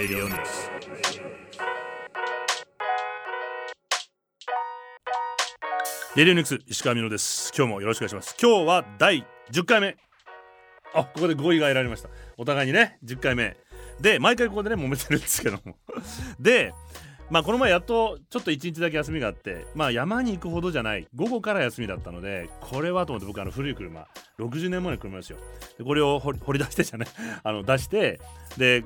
Radio News. レディオニクス石川美乃です。今日もよろしくお願いします。今日は第10回目。あここで合意が得られました。お互いにね10回目。で毎回ここでね揉めてるんですけども。でまあこの前やっとちょっと1日だけ休みがあってまあ山に行くほどじゃない午後から休みだったのでこれはと思って僕あの古い車60年前の車ですよ。でこれを掘り出してじゃね あの出してで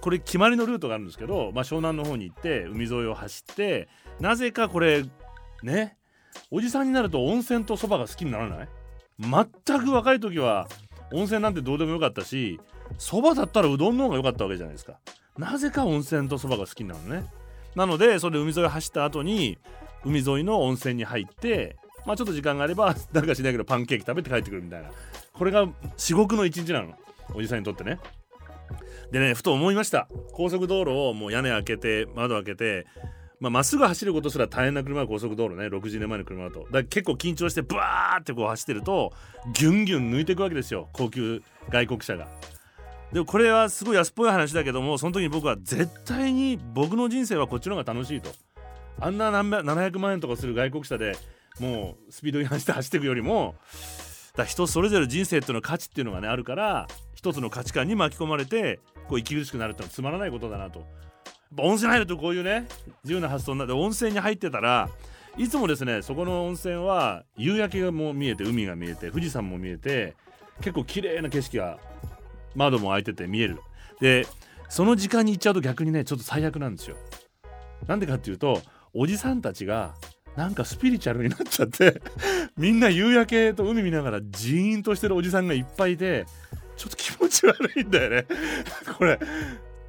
これ決まりのルートがあるんですけど、まあ、湘南の方に行って海沿いを走ってなぜかこれねおじさんになると温泉とそばが好きにならない？全く若い時は温泉なんてどうでもよかったしそばだったらうどんの方が良かったわけじゃないですか。なぜか温泉とそばが好きなのね。なのでそれで海沿い走った後に海沿いの温泉に入ってまあちょっと時間があれば 誰かしないけどパンケーキ食べて帰ってくるみたいな。これが至極の一日なの。おじさんにとってね。でねふと思いました。高速道路をもう屋根開けて窓開けてまあ、っすぐ走ることすら大変な車高速道路ね。60年前の車だと。だから結構緊張してブワーってこう走ってるとギュンギュン抜いていくわけですよ。高級外国車が。でもこれはすごい安っぽい話だけどもその時に僕は絶対に僕の人生はこっちの方が楽しいと。あんな700万円とかする外国車でもうスピード違反して走っていくよりもだ人それぞれ人生っていうの価値っていうのがねあるから一つの価値観に巻き込まれてこう息苦しくなるってのはつまらないことだなと。温泉入るとこういうね自由な発想になって温泉に入ってたらいつもですねそこの温泉は夕焼けがもう見えて海が見えて富士山も見えて結構綺麗な景色が窓も開いてて見える。でその時間に行っちゃうと逆にねちょっと最悪なんですよ。なんでかっていうとおじさんたちがなんかスピリチュアルになっちゃって みんな夕焼けと海見ながらジーンとしてるおじさんがいっぱいいてちょっと気持ち悪いんだよね。これ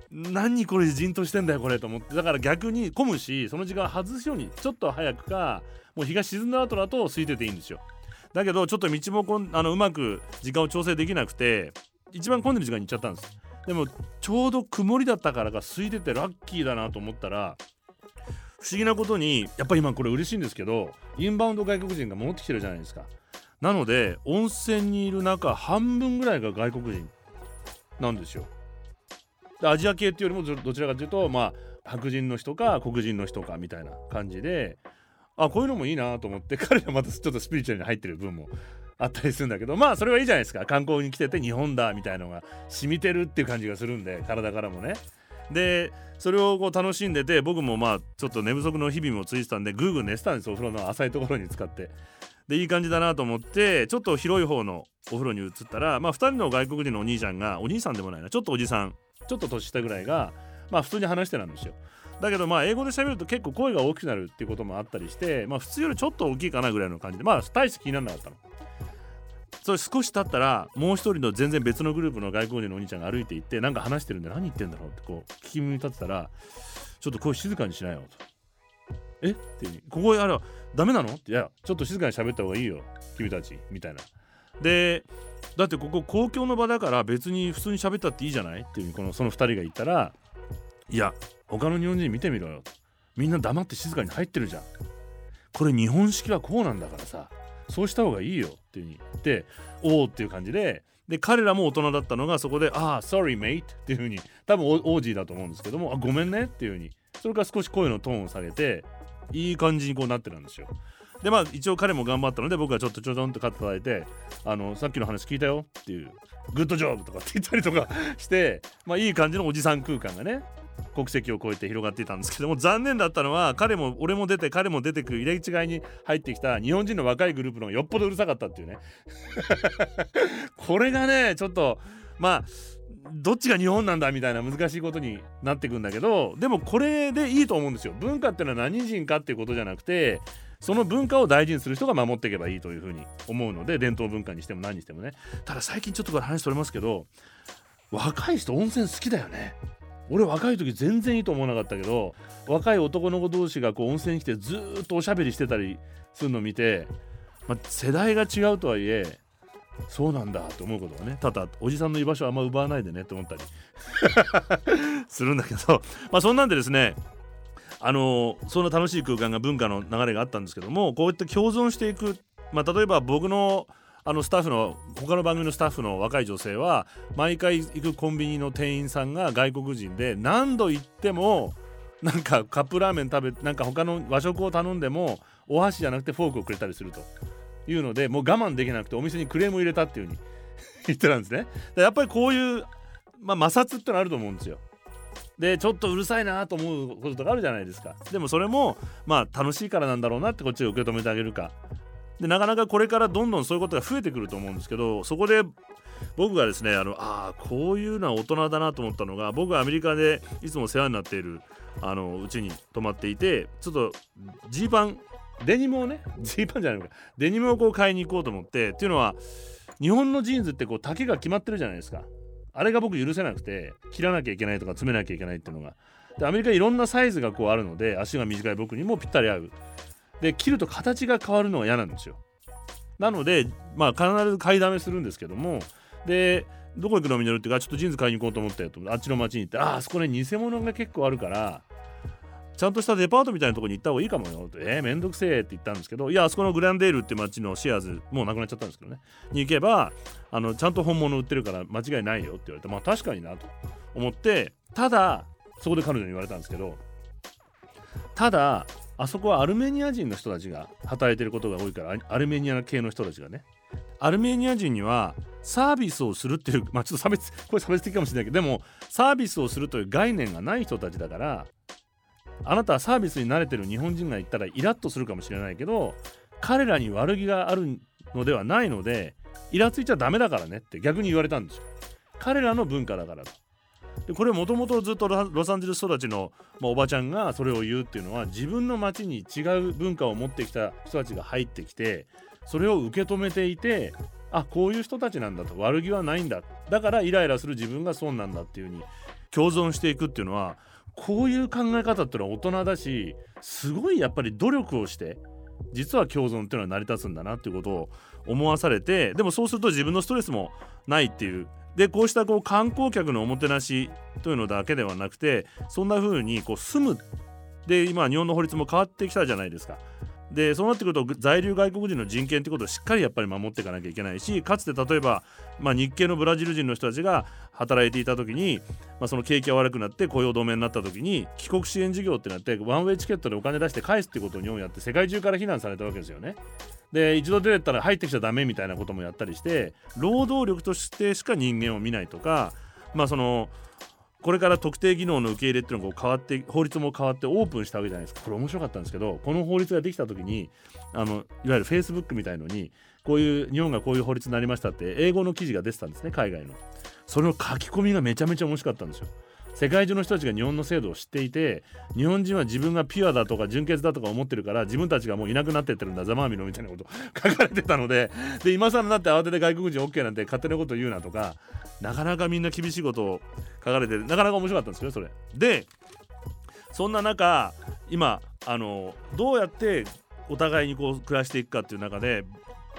何これじんとしてんだよこれと思って。だから逆に混むしその時間外すようにちょっと早くかもう日が沈んだ後だと空いてていいんですよ。だけどちょっと道もこんあのうまく時間を調整できなくて一番混んでる時間に行っちゃったんです。でもちょうど曇りだったからか空いててラッキーだなと思ったら不思議なことにやっぱり今これ嬉しいんですけどインバウンド外国人が戻ってきてるじゃないですか。なので温泉にいる中半分ぐらいが外国人なんですよ。アジア系っていうよりもどちらかというとまあ白人の人か黒人の人かみたいな感じであこういうのもいいなと思って彼らまたちょっとスピリチュアルに入ってる分もあったりするんだけどまあそれはいいじゃないですか。観光に来てて日本だみたいのが染みてるっていう感じがするんで体からもね。でそれをこう楽しんでて僕もまあちょっと寝不足の日々もついてたんでぐーぐー寝てたんですお風呂の浅いところに使って。でいい感じだなと思ってちょっと広い方のお風呂に移ったらまあ2人の外国人のお兄ちゃんがお兄さんでもないなちょっとおじさんちょっと年下ぐらいがまあ普通に話してなんですよ。だけどまあ英語で喋ると結構声が大きくなるっていうこともあったりしてまあ普通よりちょっと大きいかなぐらいの感じでまあ大して気にならなかったの。それ少し経ったらもう一人の全然別のグループの外国人のお兄ちゃんが歩いていってなんか話してるんで何言ってんだろうってこう聞き耳立ってたらちょっと声静かにしなよと。え？っていうここあれはダメなの？っていやちょっと静かに喋った方がいいよ君たち。みたいな。でだってここ公共の場だから別に普通に喋ったっていいじゃない？っていうこのその2人が言ったらいや他の日本人見てみろよ。とみんな黙って静かに入ってるじゃん。これ日本式はこうなんだからさ。そうした方がいいよっていう風に言っておおっていう感じでで彼らも大人だったのがそこで「ああ sorry mate」っていう風に多分オージーだと思うんですけども「あごめんね」っていう風にそれから少し声のトーンを下げていい感じにこうなってるんですよ。でまあ一応彼も頑張ったので僕はちょっとちょちょんと肩叩いてあのさっきの話聞いたよっていうグッドジョブとかって言ったりとかしてまあいい感じのおじさん空間がね国籍を越えて広がっていたんですけども残念だったのは彼も俺も出て彼も出てくる入れ違いに入ってきた日本人の若いグループのよっぽどうるさかったっていうね。これがねちょっとまあどっちが日本なんだみたいな難しいことになってくんだけどでもこれでいいと思うんですよ。文化っていうのは何人かっていうことじゃなくてその文化を大事にする人が守っていけばいいというふうに思うので伝統文化にしても何にしてもね。ただ最近ちょっとこれ話それますけど若い人温泉好きだよね。俺若い時全然いいと思わなかったけど若い男の子同士がこう温泉に来てずっとおしゃべりしてたりするのを見て、まあ、世代が違うとはいえそうなんだと思うことがねただおじさんの居場所はあんま奪わないでねって思ったり するんだけどまあそんなんでですねあのそんな楽しい空間が文化の流れがあったんですけどもこういった共存していく、まあ、例えば僕のあのスタッフの他の番組のスタッフの若い女性は毎回行くコンビニの店員さんが外国人で何度行ってもなんかカップラーメン食べなんか他の和食を頼んでもお箸じゃなくてフォークをくれたりするというのでもう我慢できなくてお店にクレームを入れたっていう風に 言ってたんですね。やっぱりこういう、まあ、摩擦ってのはあると思うんですよ。でちょっとうるさいなと思うこととかあるじゃないですか。でもそれもまあ楽しいからなんだろうなってこっちが受け止めてあげるか。でなかなかこれからどんどんそういうことが増えてくると思うんですけどそこで僕がですねあのあこういうのは大人だなと思ったのが僕がアメリカでいつも世話になっているあのうちに泊まっていてちょっとジーパンデニムをね ジーパンじゃないのかデニムをこう買いに行こうと思ってっていうのは日本のジーンズってこう丈が決まってるじゃないですか。あれが僕許せなくて切らなきゃいけないとか詰めなきゃいけないっていうのが。でアメリカいろんなサイズがこうあるので足が短い僕にもぴったり合う。で切ると形が変わるのが嫌なんですよ。なのでまあ必ず買いだめするんですけどもでどこ行くのみのるっていうかちょっとジーンズ買いに行こうと思ってあっちの町に行ってああそこね偽物が結構あるからちゃんとしたデパートみたいなとこに行った方がいいかもよ。ってえー、めんどくせえって言ったんですけどいやあそこのグランデールって町のシェアーズもうなくなっちゃったんですけどね。に行けばあのちゃんと本物売ってるから間違いないよって言われてまあ確かになと思ってただそこで彼女に言われたんですけどただあそこはアルメニア人の人たちが働いてることが多いからアルメニア系の人たちがね。アルメニア人にはサービスをするっていう まあちょっと差別これ差別的かもしれないけどでもサービスをするという概念がない人たちだからあなたはサービスに慣れてる日本人が言ったらイラッとするかもしれないけど彼らに悪気があるのではないのでイラついちゃダメだからねって逆に言われたんですよ。彼らの文化だからと。でこれもともとずっとロサンゼルス育ちの、まあ、おばちゃんがそれを言うっていうのは自分の町に違う文化を持ってきた人たちが入ってきてそれを受け止めていてあこういう人たちなんだと。悪気はないんだ。だからイライラする自分が損なんだっていう風に共存していくっていうのはこういう考え方っていうのは大人だしすごいやっぱり努力をして実は共存っていうのは成り立つんだなっていうことを思わされてでもそうすると自分のストレスもないっていうでこうしたこう観光客のおもてなしというのだけではなくてそんな風にこう住むで今日本の法律も変わってきたじゃないですか。でそうなってくると在留外国人の人権ってことをしっかりやっぱり守っていかなきゃいけないしかつて例えば、まあ、日系のブラジル人の人たちが働いていた時に、まあ、その景気が悪くなって雇用止めになった時に帰国支援事業ってなってワンウェイチケットでお金出して返すってことを日本やって世界中から非難されたわけですよね。で一度出てったら入ってきちゃダメみたいなこともやったりして労働力としてしか人間を見ないとかまあそのこれから特定技能の受け入れっていうのが変わって法律も変わってオープンしたわけじゃないですか。これ面白かったんですけどこの法律ができた時にあのいわゆるフェイスブックみたいのにこういう日本がこういう法律になりましたって英語の記事が出てたんですね海外の。それの書き込みがめちゃめちゃ面白かったんですよ。世界中の人たちが日本の制度を知っていて日本人は自分がピュアだとか純潔だとか思ってるから自分たちがもういなくなってってるんだざまあみろみたいなこと 書かれてたのでで今更になって慌てて外国人 OK なんて勝手なこと言うなとかなかなかみんな厳しいことを書かれてなかなか面白かったんですけどそれ。でそんな中今あのどうやってお互いにこう暮らしていくかっていう中で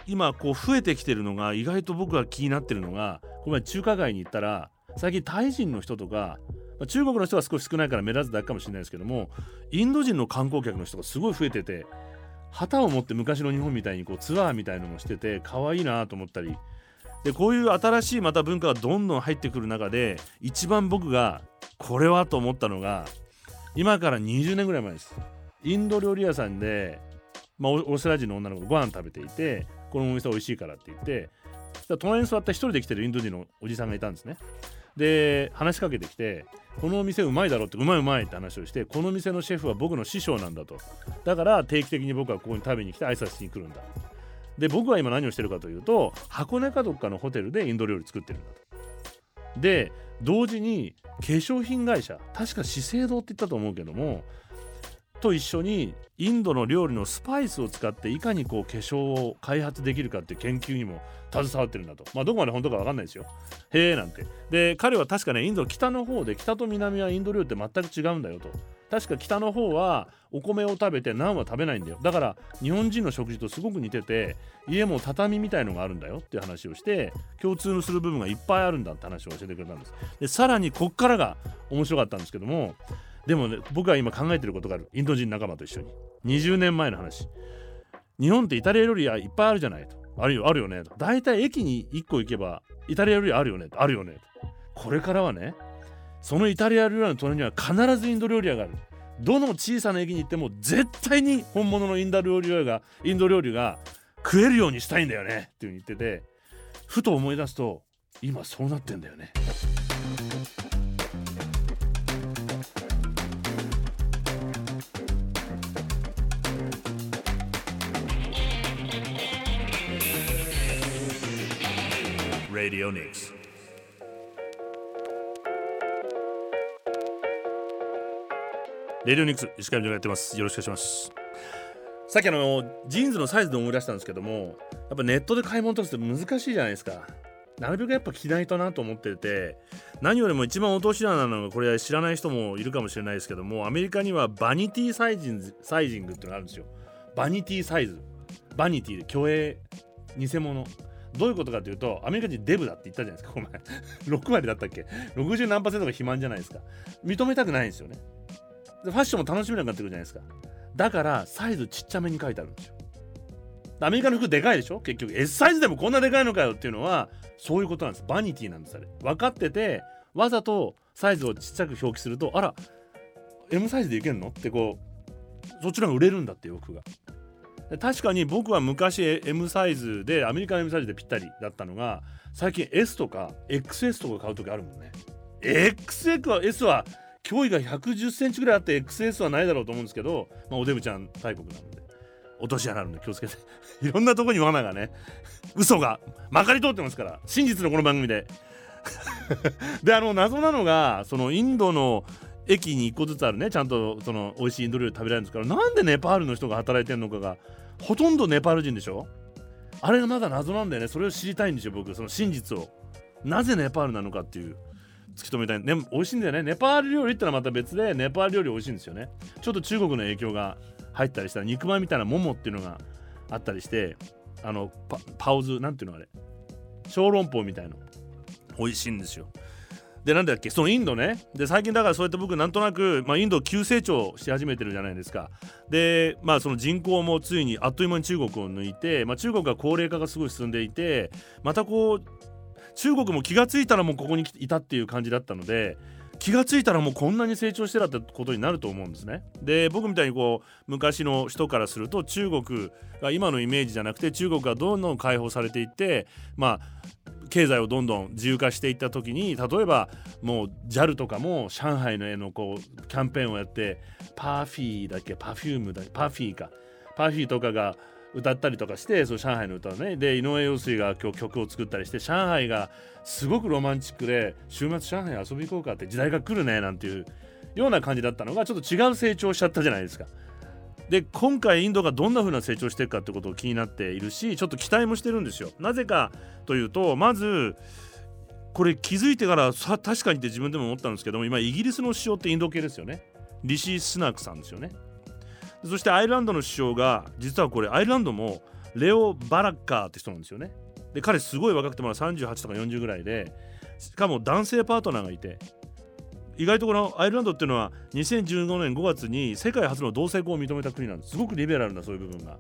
今こう増えてきてるのが意外と僕が気になってるのがこの前中華街に行ったら最近タイ人の人とか中国の人は少し少ないから目立つだけかもしれないですけどもインド人の観光客の人がすごい増えてて旗を持って昔の日本みたいにこうツアーみたいのもしてて可愛いなと思ったりでこういう新しいまた文化がどんどん入ってくる中で一番僕がこれはと思ったのが今から20年ぐらい前です。インド料理屋さんで、まあ、オーストラリア人の女の子がご飯食べていてこのお店美味しいからって言って隣に座った一人で来てるインド人のおじさんがいたんですね。で話しかけてきてこのお店うまいだろってうまいうまいって話をしてこの店のシェフは僕の師匠なんだと。だから定期的に僕はここに食べに来て挨拶しに来るんだ。で僕は今何をしてるかというと箱根かどっかのホテルでインド料理作ってるんだと。で同時に化粧品会社確か資生堂って言ったと思うけどもと一緒にインドの料理のスパイスを使っていかにこう化粧を開発できるかっていう研究にも携わってるんだと。まあどこまで本当か分かんないですよ。へえなんて。で彼は確かねインド北の方で北と南はインド料理って全く違うんだよと。確か北の方はお米を食べてナンは食べないんだよ。だから日本人の食事とすごく似てて家も畳みたいのがあるんだよっていう話をして共通のする部分がいっぱいあるんだって話を教えてくれたんです。でさらにこっからが面白かったんですけどもでもね僕は今考えてることがある。インド人仲間と一緒に。20年前の話。日本ってイタリア料理はいっぱいあるじゃないと。あるよあるよねと。大体駅に1個行けばイタリア料理あるよねと。あるよねと。これからはねそのイタリア料理の隣には必ずインド料理屋がある。どの小さな駅に行っても絶対に本物のインド料理屋がインド料理が食えるようにしたいんだよねっていうふうに言っててふと思い出すと今そうなってんだよね。Radio Nix. レディオニックス石川がやってます。よろしくお願いします。さっきあのジーンズのサイズで思い出したんですけどもやっぱネットで買い物として難しいじゃないですか。なるべくやっぱ着ないとなと思ってて何よりも一番落とし穴なのがこれは知らない人もいるかもしれないですけどもアメリカには vanity sizing sizing っていうのがあるんですよ。 vanity size。バニティで虚栄偽物。どういうことかというとアメリカ人デブだって言ったじゃないですか。お前6割だったっけ？60何パーセントが肥満じゃないですか。認めたくないんですよね。ファッションも楽しめなくなってくるじゃないですか。だからサイズちっちゃめに書いてあるんですよ。アメリカの服でかいでしょ？結局。S サイズでもこんなでかいのかよっていうのはそういうことなんです。バニティなんですあれ。分かっててわざとサイズをちっちゃく表記するとあら M サイズでいけんの？ってこうそっちの方が売れるんだって洋服が。確かに僕は昔 M サイズでアメリカの M サイズでぴったりだったのが最近 S とか XS とか買う時あるもんね。XS は脅威が110センチぐらいあって XS はないだろうと思うんですけど、まあ、おデブちゃん大国なので落とし穴あるんで気をつけて。いろんなとこに罠がね嘘がまかり通ってますから真実のこの番組で。であの謎なのがそのインドの駅に1個ずつあるねちゃんとその美味しいインド料理食べられるんですから。なんでネパールの人が働いてるのかがほとんどネパール人でしょ？あれがまだ謎なんだよね。それを知りたいんですよ僕。その真実を。なぜネパールなのかっていう突き止めたい。ね美味しいんだよね。ネパール料理ってのはまた別でネパール料理美味しいんですよね。ちょっと中国の影響が入ったりしたら肉まんみたいなももっていうのがあったりしてあのパパオズなんていうのあれ？小籠包みたいの。美味しいんですよ。でなんだっけ？そのインドね。で最近だからそうやって僕なんとなく、まあ、インド急成長し始めてるじゃないですか。でまあその人口もついにあっという間に中国を抜いて、まあ、中国は高齢化がすごい進んでいてまたこう中国も気が付いたらもうここにいたっていう感じだったので気が付いたらもうこんなに成長してたってことになると思うんですね。で僕みたいにこう昔の人からすると中国が今のイメージじゃなくて中国がどんどん解放されていってまあ経済をどんどん自由化していった時に例えばもう JAL とかも上海の絵のこうキャンペーンをやってパーフィーだっけ？パフュームだっけ？パフィーか。パーフィーとかが歌ったりとかしてその上海の歌をね。で井上陽水が今日曲を作ったりして上海がすごくロマンチックで週末上海遊び行こうかって時代が来るねなんていうような感じだったのがちょっと違う成長しちゃったじゃないですか。で今回インドがどんな風な成長していくかってことを気になっているしちょっと期待もしてるんですよ。なぜかというとまずこれ気づいてからさ確かにって自分でも思ったんですけども今イギリスの首相ってインド系ですよね。リシー・スナックさんですよね。そしてアイルランドの首相が実はこれアイルランドもレオ・バラッカーって人なんですよね。で彼すごい若くてまだ38とか40ぐらいでしかも男性パートナーがいて意外とこのアイルランドっていうのは2015年5月に世界初の同性婚を認めた国なんです。すごくリベラルなそういう部分が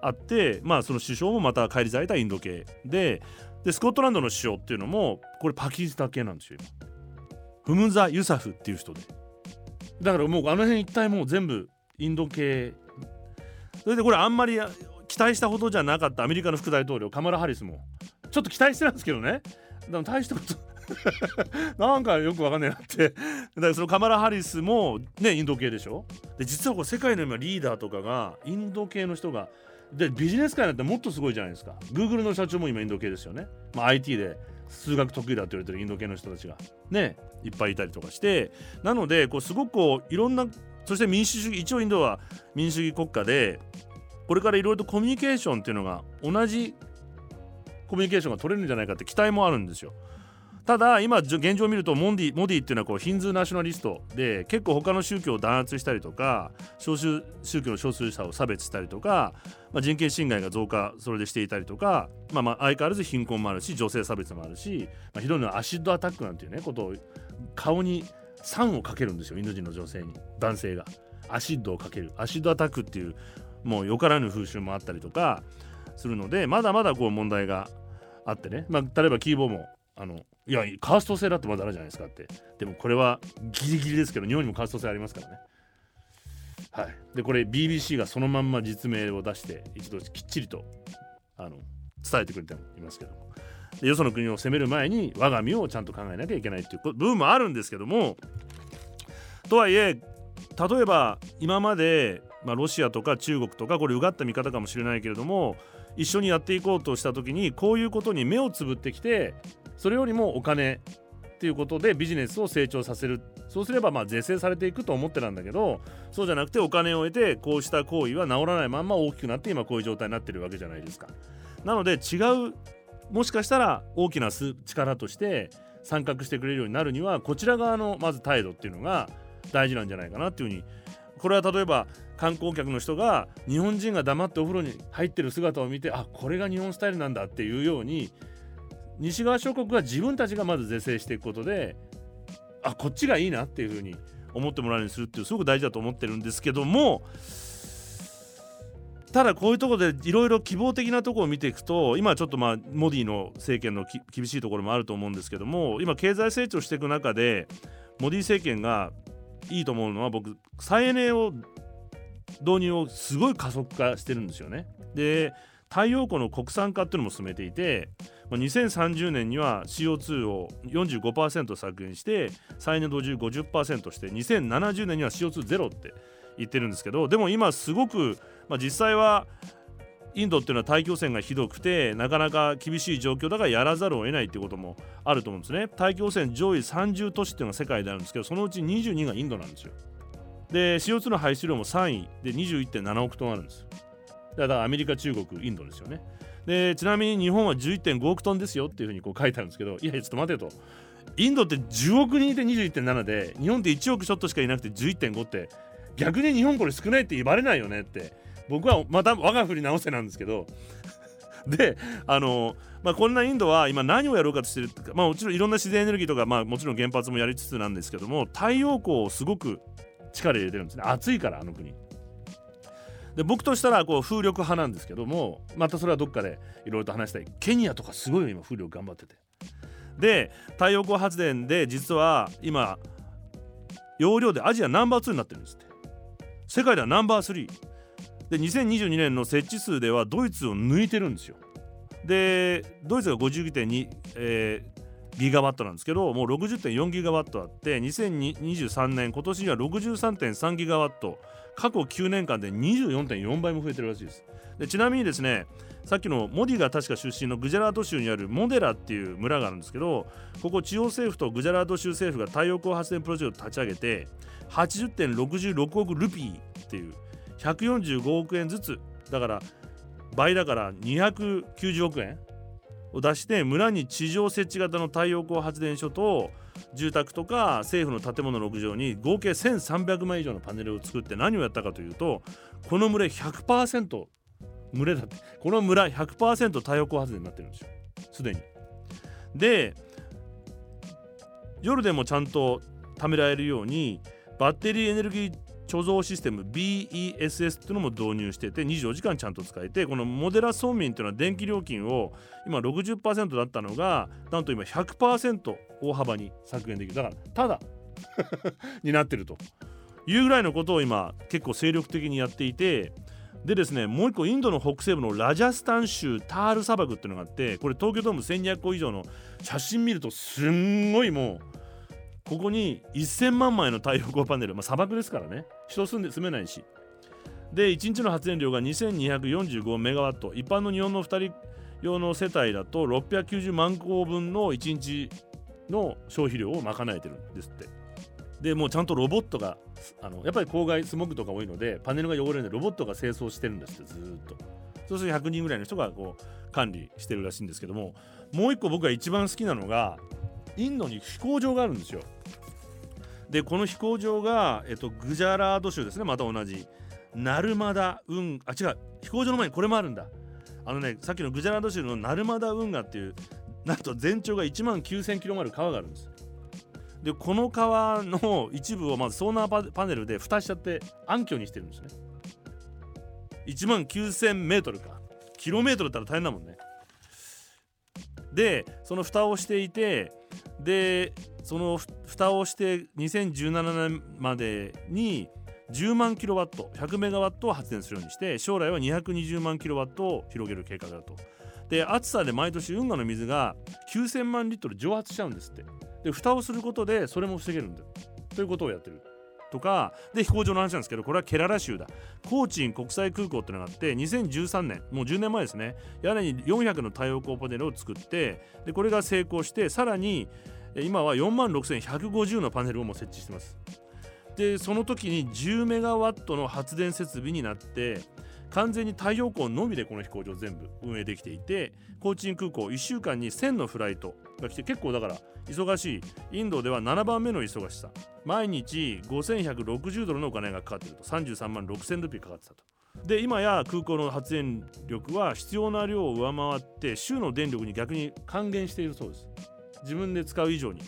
あってまあその首相もまた返り咲いたインド系ででスコットランドの首相っていうのもこれパキスタン系なんですよ今。フムザ・ユサフっていう人で。だからもうあの辺一帯もう全部インド系。それでこれあんまり期待したほどじゃなかったアメリカの副大統領カマラ・ハリスも。ちょっと期待してたんですけどね。でも大したことなんかよくわかんないなって。だからそのカマラ・ハリスもねインド系でしょ？で実はこれ世界の今リーダーとかがインド系の人がでビジネス界なんてもっとすごいじゃないですか。Google の社長も今インド系ですよね、まあ、IT で数学得意だって言われてるインド系の人たちがねいっぱいいたりとかして。なのでこうすごくこういろんなそして民主主義一応インドは民主主義国家でこれからいろいろとコミュニケーションっていうのが同じコミュニケーションが取れるんじゃないかって期待もあるんですよ。ただ今現状を見るとモンディモディっていうのはこうヒンズーナショナリストで結構他の宗教を弾圧したりとか少数宗教の少数者を差別したりとか、まあ、人権侵害が増加それでしていたりとか、まあ、まあ相変わらず貧困もあるし女性差別もあるし、まあ、ひどいのは acid attack なんていうねことを顔に酸をかけるんですよインド人の女性に男性が。 acid をかける。 acid attack っていうもうよからぬ風習もあったりとかするのでまだまだこう問題があってね、まあ、例えばキーボーもあのいやカースト制だってまだあるじゃないですかって。でもこれはギリギリですけど日本にもカースト制ありますからね。はい。でこれ BBC がそのまんま実名を出して一度きっちりとあの伝えてくれていますけども。よその国を攻める前に我が身をちゃんと考えなきゃいけないっていう部分もあるんですけども。とはいえ例えば今まで、まあ、ロシアとか中国とかこれうがった見方かもしれないけれども一緒にやっていこうとした時にこういうことに目をつぶってきてそれよりもお金っていうことでビジネスを成長させるそうすればまあ是正されていくと思ってたんだけどそうじゃなくてお金を得てこうした行為は治らないまんま大きくなって今こういう状態になってるわけじゃないですか。なので違うもしかしたら大きな力として参画してくれるようになるにはこちら側のまず態度っていうのが大事なんじゃないかなっていうふうにこれは例えば観光客の人が日本人が黙ってお風呂に入ってる姿を見てあこれが日本スタイルなんだっていうように西側諸国が自分たちがまず是正していくことであこっちがいいなっていうふうに思ってもらえるようにするっていうすごく大事だと思ってるんですけどもただこういうとこでいろいろ希望的なとこを見ていくと今ちょっとまあモディの政権の厳しいところもあると思うんですけども今経済成長していく中でモディ政権がいいと思うのは僕再エネを導入をすごい加速化してるんですよね。で太陽光の国産化っていうのも進めていて2030年には CO2 を45%削減して再エネ導入50%して2070年には CO2 ゼロって言ってるんですけどでも今すごく、まあ、実際はインドっていうのは大気汚染がひどくてなかなか厳しい状況だからやらざるを得ないっていうこともあると思うんですね。大気汚染上位30都市っていうのが世界であるんですけどそのうち22がインドなんですよ。で CO2 の排出量も3位で21.7億トンあるんですだからアメリカ中国インドですよね。でちなみに日本は11.5億トンですよっていうふうにこう書いてあるんですけどいやいやちょっと待てと。インドって10億人いて21.7で日本って1億ちょっとしかいなくて11.5って逆に日本これ少ないって言われないよねって僕はまた我が振り直せなんですけど。であの、まあ、こんなインドは今何をやろうかとしてるか、まあ、もちろんいろんな自然エネルギーとか、まあ、もちろん原発もやりつつなんですけども太陽光をすごく力入れてるんですね。暑いからあの国。で僕としたらこう風力派なんですけどもまたそれはどっかでいろいろと話したい。ケニアとかすごい今風力頑張ってて。で太陽光発電で実は今容量でアジアナンバー2になってるんですって。世界ではナンバー3で2022年の設置数ではドイツを抜いてるんですよ。でドイツが52.2、えー、ギガワットなんですけどもう60.4ギガワットあって2023年今年には63.3ギガワット過去9年間で24.4倍も増えてるらしいです。でちなみにですねさっきのモディが確か出身のグジャラート州にあるモデラっていう村があるんですけどここ地方政府とグジャラート州政府が太陽光発電プロジェクトを立ち上げて80.66億ルピーっていう145億円ずつだから倍だから290億円を出して村に地上設置型の太陽光発電所と住宅とか政府の建物の屋上に合計1300枚以上のパネルを作って何をやったかというとこの群れ100%群れだってこの村100%太陽光発電になってるんですよすでに。で夜でもちゃんと貯められるようにバッテリーエネルギー貯蔵システム BESS っていうのも導入してて24時間ちゃんと使えてこのモデラ村民っていうのは電気料金を今60%だったのがなんと今100%大幅に削減できる。だからただ になってると。いうぐらいのことを今結構精力的にやっていてでですねもう一個インドの北西部のラジャスタン州タール砂漠っていうのがあってこれ東京ドーム1200個以上の写真見るとすんごいもうここに1000万枚の太陽光パネル、まあ、砂漠ですからね人住んで住めないし。で1日の発電量が2245メガワット。一般の日本の2人用の世帯だと690万個分の1日の消費量を賄えてるんですって。でもうちゃんとロボットがあのやっぱり郊外スモッグとか多いのでパネルが汚れるのでロボットが清掃してるんですってずっと。そうすると100人ぐらいの人がこう管理してるらしいんですけどももう一個僕が一番好きなのがインドに飛行場があるんですよ。でこの飛行場が、えっと、グジャラード州ですね。また同じ。ナルマダ運あ違う。飛行場の前にこれもあるんだ。あのねさっきのグジャラード州のナルマダ運河っていうなんと全長が1万9000キロもある川があるんです。でこの川の一部をまずソーナーパネルで蓋しちゃって暗渠にしてるんですね。1万9000メートルか。キロメートルだったら大変だもんね。でその蓋をしていてでその蓋をして2017年までに10万キロワット100メガワットを発電するようにして将来は220万キロワットを広げる計画だと。で暑さで毎年運河の水が9000万リットル蒸発しちゃうんですって。で蓋をすることでそれも防げるんだということをやってる。とかで飛行場の話なんですけどこれはケララ州だ。コーチン国際空港ってのがあって2013年もう10年前ですね。屋根に400の太陽光パネルを作ってでこれが成功してさらに今は4万6150のパネルをも設置してます。でその時に10メガワットの発電設備になって完全に太陽光のみでこの飛行場全部運営できていてコーチン空港1週間に1000のフライトが来て結構だから忙しい。インドでは7番目の忙しさ。毎日5160ドルのお金がかかっていると。33万6000ルピーかかってたと。で今や空港の発電力は必要な量を上回って州の電力に逆に還元しているそうです。自分で使う以上に。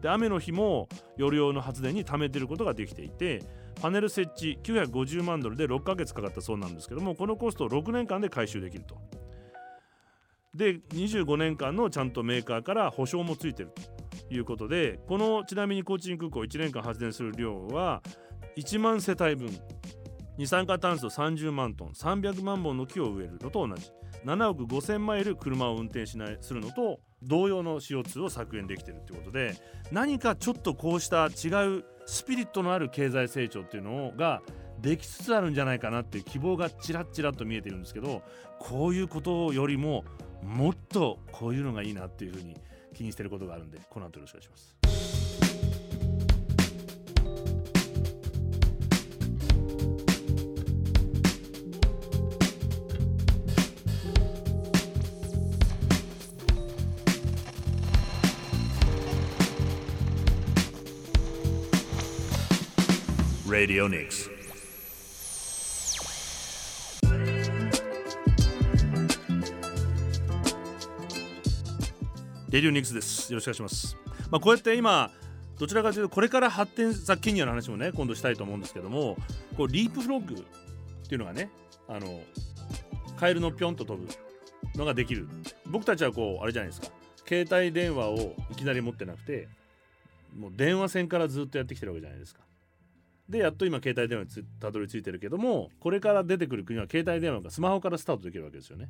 で雨の日も夜用の発電に貯めていることができていてパネル設置950万ドルで6ヶ月かかったそうなんですけどもこのコストを6年間で回収できると。で25年間のちゃんとメーカーから保証もついてるということでこのちなみにコーチン空港1年間発電する量は1万世帯分。二酸化炭素30万トン300万本の木を植えるのと同じ。7億5000マイル車を運転しないするのと同様の CO2 を削減できてるってことで何かちょっとこうした違うスピリットのある経済成長っていうのができつつあるんじゃないかなっていう希望がちらちらっと見えてるんですけどこういうことよりももっとこういうのがいいなっていうふうに気にしてることがあるんでこの後よろしくお願いします。Radio Nix. レディオニックスです。よろしくお願いします。まあ、こうやって今、どちらかというと、これから発展さケニアの話もね、今度したいと思うんですけども、こうリープフロッグっていうのがね、あの、カエルのぴょんと飛ぶのができる。僕たちはこう、あれじゃないですか、携帯電話をいきなり持ってなくて、もう電話線からずっとやってきてるわけじゃないですか。でやっと今携帯電話にたどり着いてるけどもこれから出てくる国は携帯電話がスマホからスタートできるわけですよね。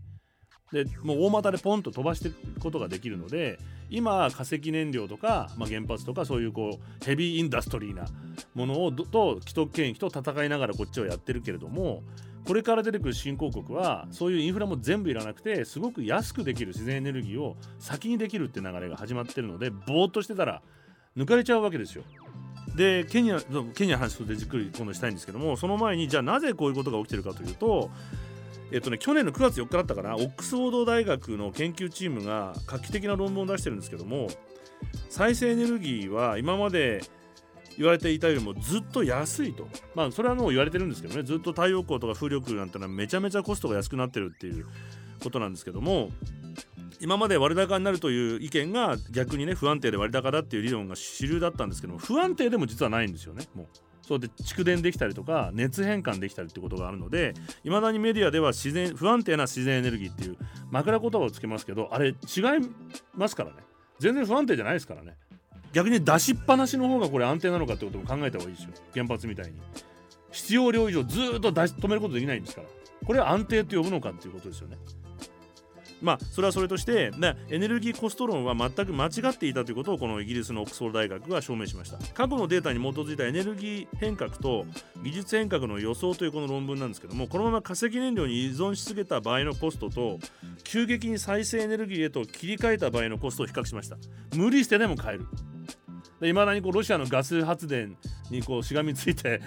でもう大股でポンと飛ばしていくことができるので今化石燃料とか、まあ、原発とかそういうこうヘビーインダストリーなものをと既得権益と戦いながらこっちはやってるけれどもこれから出てくる新興国はそういうインフラも全部いらなくてすごく安くできる自然エネルギーを先にできるって流れが始まってるのでぼーっとしてたら抜かれちゃうわけですよ。でケニアケニアの話でじっくり今度したいんですけどもその前にじゃあなぜこういうことが起きてるかというとえっとね、去年の9月4日だったかなオックスフォード大学の研究チームが画期的な論文を出してるんですけども再生エネルギーは今まで言われていたよりもずっと安いと。まあそれはもう言われてるんですけどねずっと太陽光とか風力なんてのはめちゃめちゃコストが安くなってるっていうことなんですけども今まで割高になるという意見が逆にね不安定で割高だっていう理論が主流だったんですけども不安定でも実はないんですよねもう。そうで蓄電できたりとか熱変換できたりってことがあるのでいまだにメディアでは自然不安定な自然エネルギーっていう枕言葉をつけますけどあれ違いますからね。全然不安定じゃないですからね。逆に出しっぱなしの方がこれ安定なのかってことも考えた方がいいですよ。原発みたいに。必要量以上ずっと出し止めることできないんですから。これは安定と呼ぶのかっていうことですよね。まあそれはそれとしてエネルギーコスト論は全く間違っていたということをこのイギリスのオックスフォード大学が証明しました。過去のデータに基づいたエネルギー変革と技術変革の予想というこの論文なんですけどもこのまま化石燃料に依存しすぎた場合のコストと急激に再生エネルギーへと切り替えた場合のコストを比較しました。無理してでも変える。いまだにこうロシアのガス発電にこうしがみついて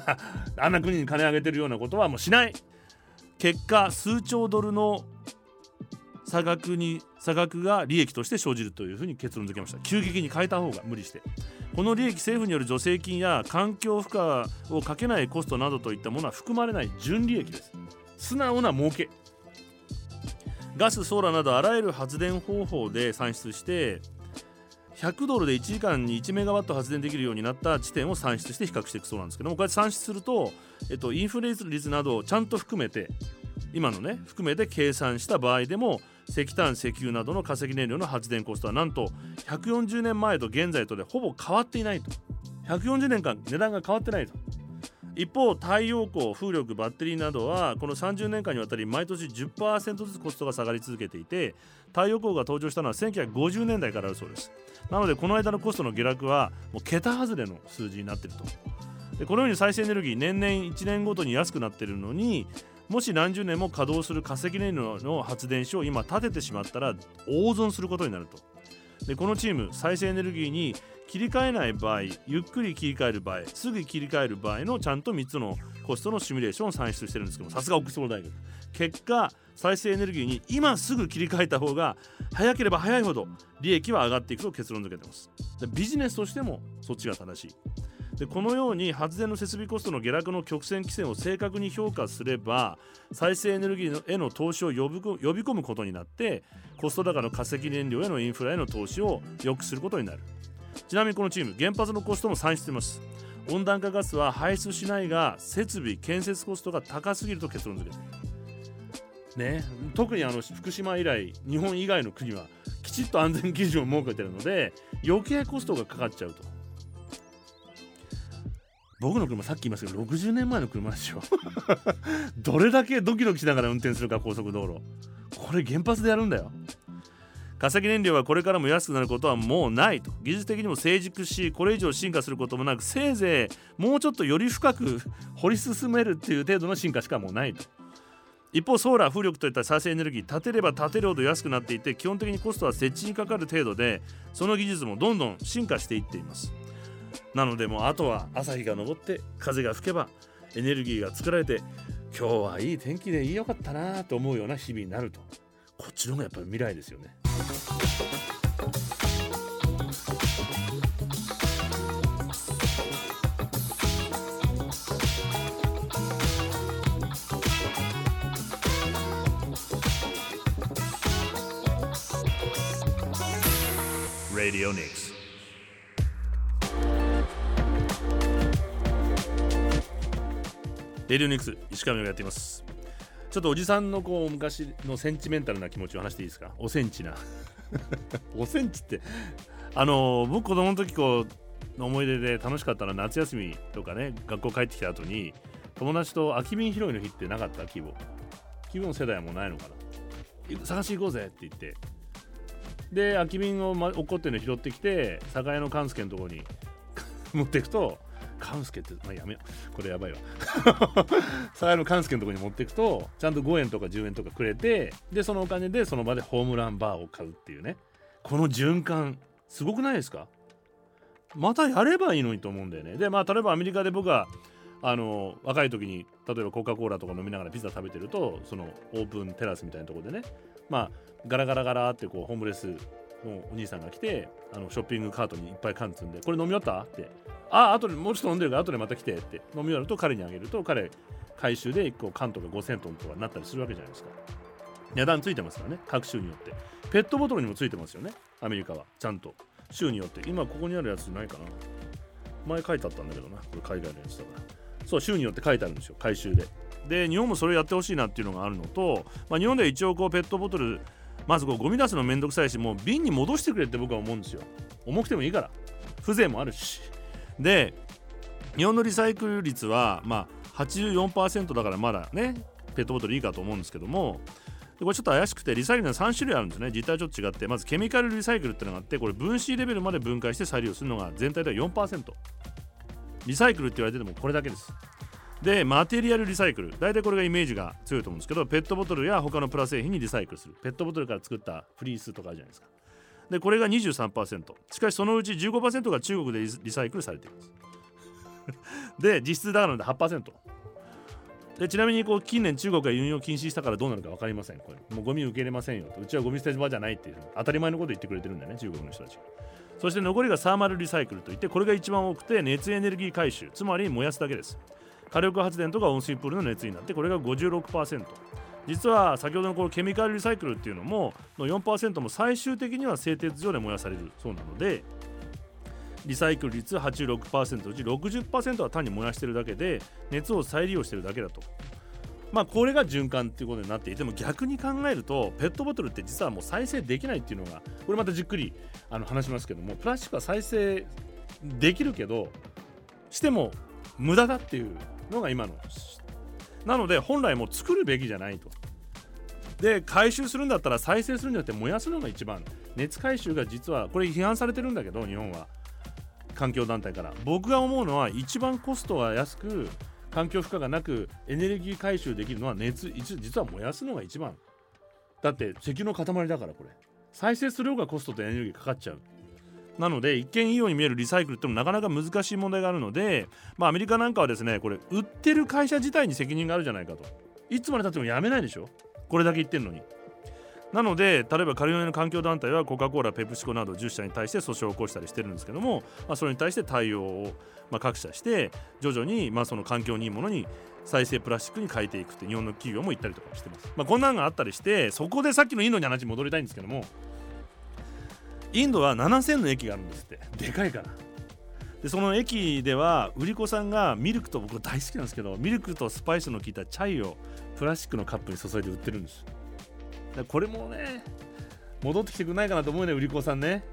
あんな国に金上げてるようなことはもうしない。結果数兆ドルの差額に差額が利益として生じるというふうに結論付けました。急激に変えた方が無理して。この利益政府による助成金や環境負荷をかけないコストなどといったものは含まれない純利益です。素直な儲け。ガスソーラーなどあらゆる発電方法で算出して100ドルで1時間に1メガワット発電できるようになった地点を算出して比較していくそうなんですけどもこうやって算出すると、えっと、インフレ率などをちゃんと含めて今のね含めて計算した場合でも石炭石油などの化石燃料の発電コストはなんと140年前と現在とでほぼ変わっていないと。140年間値段が変わってないと。一方太陽光風力バッテリーなどはこの30年間にわたり毎年10%ずつコストが下がり続けていて太陽光が登場したのは1950年代からあるそうです。なのでこの間のコストの下落はもう桁外れの数字になっていると。でこのように再生エネルギー年々1年ごとに安くなっているのにもし何十年も稼働する化石燃料の発電所を今建ててしまったら大損することになると。でこのチーム再生エネルギーに切り替えない場合ゆっくり切り替える場合すぐ切り替える場合のちゃんと3つのコストのシミュレーションを算出してるんですけどさすがオックスフォード大学。結果再生エネルギーに今すぐ切り替えた方が早ければ早いほど利益は上がっていくと結論付けてます。でビジネスとしてもそっちが正しい。でこのように発電の設備コストの下落の曲線規制を正確に評価すれば再生エネルギーへの投資を呼び込むことになってコスト高の化石燃料へのインフラへの投資を良くすることになる。ちなみにこのチーム原発のコストも算出しています。温暖化ガスは排出しないが設備建設コストが高すぎると結論付けてね、特にあの福島以来日本以外の国はきちっと安全基準を設けてるので余計コストがかかっちゃうと。僕の車さっき言いましたけど60年前の車ですよ。どれだけドキドキしながら運転するか高速道路。これ原発でやるんだよ。化石燃料はこれからも安くなることはもうないと。技術的にも成熟しこれ以上進化することもなくせいぜいもうちょっとより深く掘り進めるっていう程度の進化しかもうないと。一方ソーラー風力といった再生エネルギー建てれば建てるほど安くなっていて基本的にコストは設置にかかる程度でその技術もどんどん進化していっています。なのでもうあとは朝日が昇って風が吹けばエネルギーが作られて今日はいい天気でいいよかったなと思うような日々になるとこっちの方がやっぱり未来ですよね。Radio Nix レディオニクス石上がやっています。ちょっとおじさんのこう昔のセンチメンタルな気持ちを話していいですか？おセンチな。おセンチって？あの僕子供の時こうの思い出で楽しかったのは夏休みとかね学校帰ってきた後に友達と空き瓶拾いの日ってなかった？規模規模の世代はもうないのかな？探し行こうぜって言って。で空き瓶を、ま、落っこってるの拾ってきて酒屋の勘助のところに 持っていくと勘助って、まあ、やめよう。これやばいわ。酒屋の勘助のとこに持っていくとちゃんと5円とか10円とかくれてでそのお金でその場でホームランバーを買うっていうね。この循環すごくないですか？またやればいいのにと思うんだよね。でまあ例えばアメリカで僕はあの若い時に例えばコカ・コーラとか飲みながらピザ食べてるとそのオープンテラスみたいなとこでね。まあガラガラガラってこうホームレスのお兄さんが来てあのショッピングカートにいっぱい缶積んでこれ飲み終わった？ってああとでもうちょっと飲んでるから後でまた来てって。飲み終わると彼にあげると彼回収で1個缶とか5000トンとかになったりするわけじゃないですか。値段ついてますからね。各州によって。ペットボトルにもついてますよね。アメリカは。ちゃんと。州によって。今ここにあるやつないかな。前書いてあったんだけどな。これ海外のやつだから。そう州によって書いてあるんですよ。回収で。で日本もそれをやってほしいなっていうのがあるのと、まあ、日本では一応こうペットボトルまずこうゴミ出すのめんどくさいしもう瓶に戻してくれって僕は思うんですよ。重くてもいいから。風情もあるし。で日本のリサイクル率はまあ84%だからまだねペットボトルいいかと思うんですけども。これちょっと怪しくてリサイクルには3種類あるんですね。実態はちょっと違って。まずケミカルリサイクルってのがあってこれ分子レベルまで分解して再利用するのが全体では4%リサイクルって言われててもこれだけです。でマテリアルリサイクル大体これがイメージが強いと思うんですけどペットボトルや他のプラ製品にリサイクルする。ペットボトルから作ったフリースとかあるじゃないですか。でこれが23%しかしそのうち15%が中国でリサイクルされています。で実質だからので8%でちなみにこう近年中国が輸入を禁止したからどうなるか分かりません。これ。もうゴミ受け入れませんようちはゴミ捨て場じゃないっていう当たり前のこと言ってくれてるんだよね中国の人たちそして残りがサーマルリサイクルといってこれが一番多くて熱エネルギー回収。つまり燃やすだけです。火力発電とか温水プールの熱になってこれが56%実は先ほどのこのケミカルリサイクルっていうのもの4%も最終的には製鉄所で燃やされるそうなのでリサイクル率86%のうち60%は単に燃やしてるだけで熱を再利用してるだけだと。まあこれが循環っていうことになっていても逆に考えるとペットボトルって実はもう再生できないっていうのがこれまたじっくりあの話しますけどもプラスチックは再生できるけどしても無駄だっていうのが今の。なので本来もう作るべきじゃないと。で回収するんだったら再生するんじゃなくて燃やすのが一番。熱回収が実はこれ批判されてるんだけど日本は。環境団体から。僕が思うのは一番コストが安く環境負荷がなくエネルギー回収できるのは熱実は燃やすのが一番。だって石油の塊だからこれ。再生する方がコストとエネルギーかかっちゃう。なので一見いいように見えるリサイクルってもなかなか難しい問題があるのでまあアメリカなんかはですねこれ売ってる会社自体に責任があるじゃないかと。いつまでたってもやめないでしょ。これだけ言ってるのに。なので例えばカリフォルニアの環境団体はコカ・コーラペプシコなど10社に対して訴訟を起こしたりしてるんですけども、まあ、それに対して対応を、まあ、各社して徐々に、まあ、その環境にいいものに再生プラスチックに変えていくって日本の企業も言ったりとかしてます、まあ、こんなのがあったりしてそこでさっきのインドに話戻りたいんですけどもインドは7000の駅があるんですって。でかいから。でその駅では売り子さんがミルクと僕大好きなんですけどミルクとスパイスの効いたチャイをプラスチックのカップに注いで売ってるんです。これもね戻ってきてくれないかなと思うね売り子さんね。